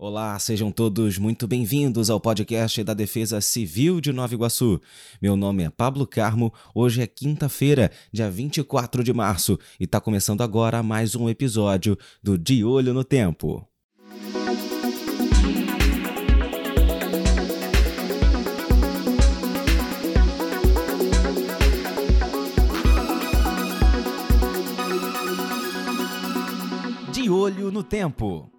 Olá, sejam todos muito bem-vindos ao podcast da Defesa Civil de Nova Iguaçu. Meu nome é Pablo Carmo, hoje é quinta-feira, dia 24 de março, e está começando agora mais um episódio do De Olho no Tempo. De Olho no Tempo.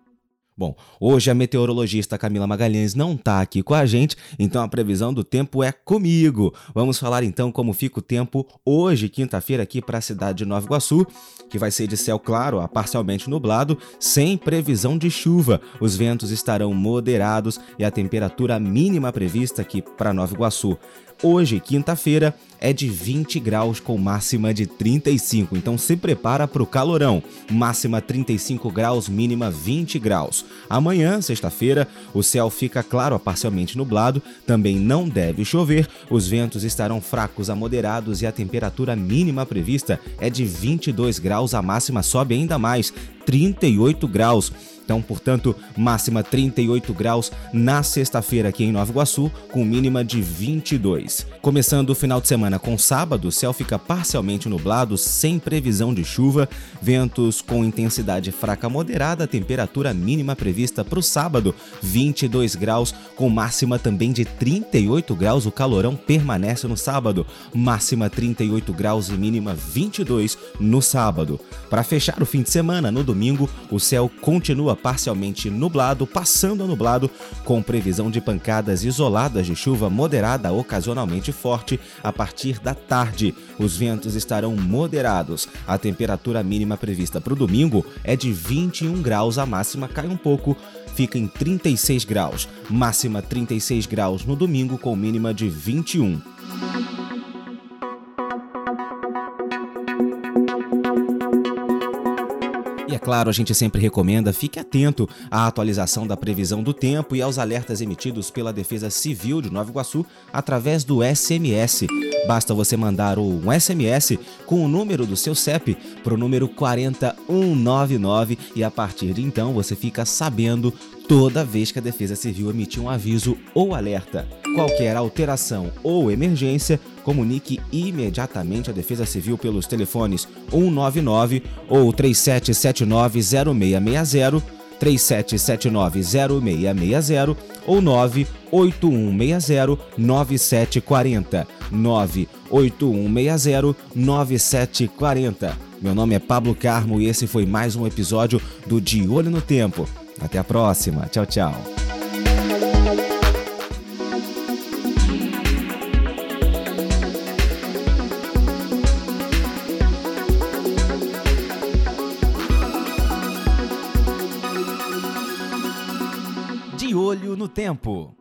Bom, hoje a meteorologista Camila Magalhães não está aqui com a gente, então a previsão do tempo é comigo. Vamos falar então como fica o tempo hoje, quinta-feira, aqui para a cidade de Nova Iguaçu, que vai ser de céu claro a parcialmente nublado, sem previsão de chuva. Os ventos estarão moderados e a temperatura mínima prevista aqui para Nova Iguaçu hoje, quinta-feira, é de 20 graus com máxima de 35. Então se prepara para o calorão. Máxima 35 graus, mínima 20 graus. Amanhã, sexta-feira, o céu fica claro a parcialmente nublado, também não deve chover, os ventos estarão fracos a moderados e a temperatura mínima prevista é de 22 graus, a máxima sobe ainda mais, 38 graus. Então, portanto, máxima 38 graus na sexta-feira aqui em Nova Iguaçu, com mínima de 22. Começando o final de semana com sábado, o céu fica parcialmente nublado, sem previsão de chuva, ventos com intensidade fraca moderada, temperatura mínima prevista para o sábado, 22 graus, com máxima também de 38 graus. O calorão permanece no sábado, máxima 38 graus e mínima 22 no sábado. Para fechar o fim de semana, no domingo, o céu continua parcialmente nublado, passando a nublado, com previsão de pancadas isoladas de chuva moderada ocasionalmente forte a partir da tarde. Os ventos estarão moderados. A temperatura mínima prevista para o domingo é de 21 graus, a máxima cai um pouco, fica em 36 graus. Máxima 36 graus no domingo, com mínima de 21. E é claro, a gente sempre recomenda, fique atento à atualização da previsão do tempo e aos alertas emitidos pela Defesa Civil de Nova Iguaçu através do SMS. Basta você mandar um SMS com o número do seu CEP para o número 40199 e a partir de então você fica sabendo toda vez que a Defesa Civil emitir um aviso ou alerta. Qualquer alteração ou emergência, comunique imediatamente a Defesa Civil pelos telefones 199 ou 37790660, 37790660 ou 981609740, 981609740. Meu nome é Pablo Carmo e esse foi mais um episódio do De Olho no Tempo. Até a próxima. Tchau, tchau. De olho no tempo.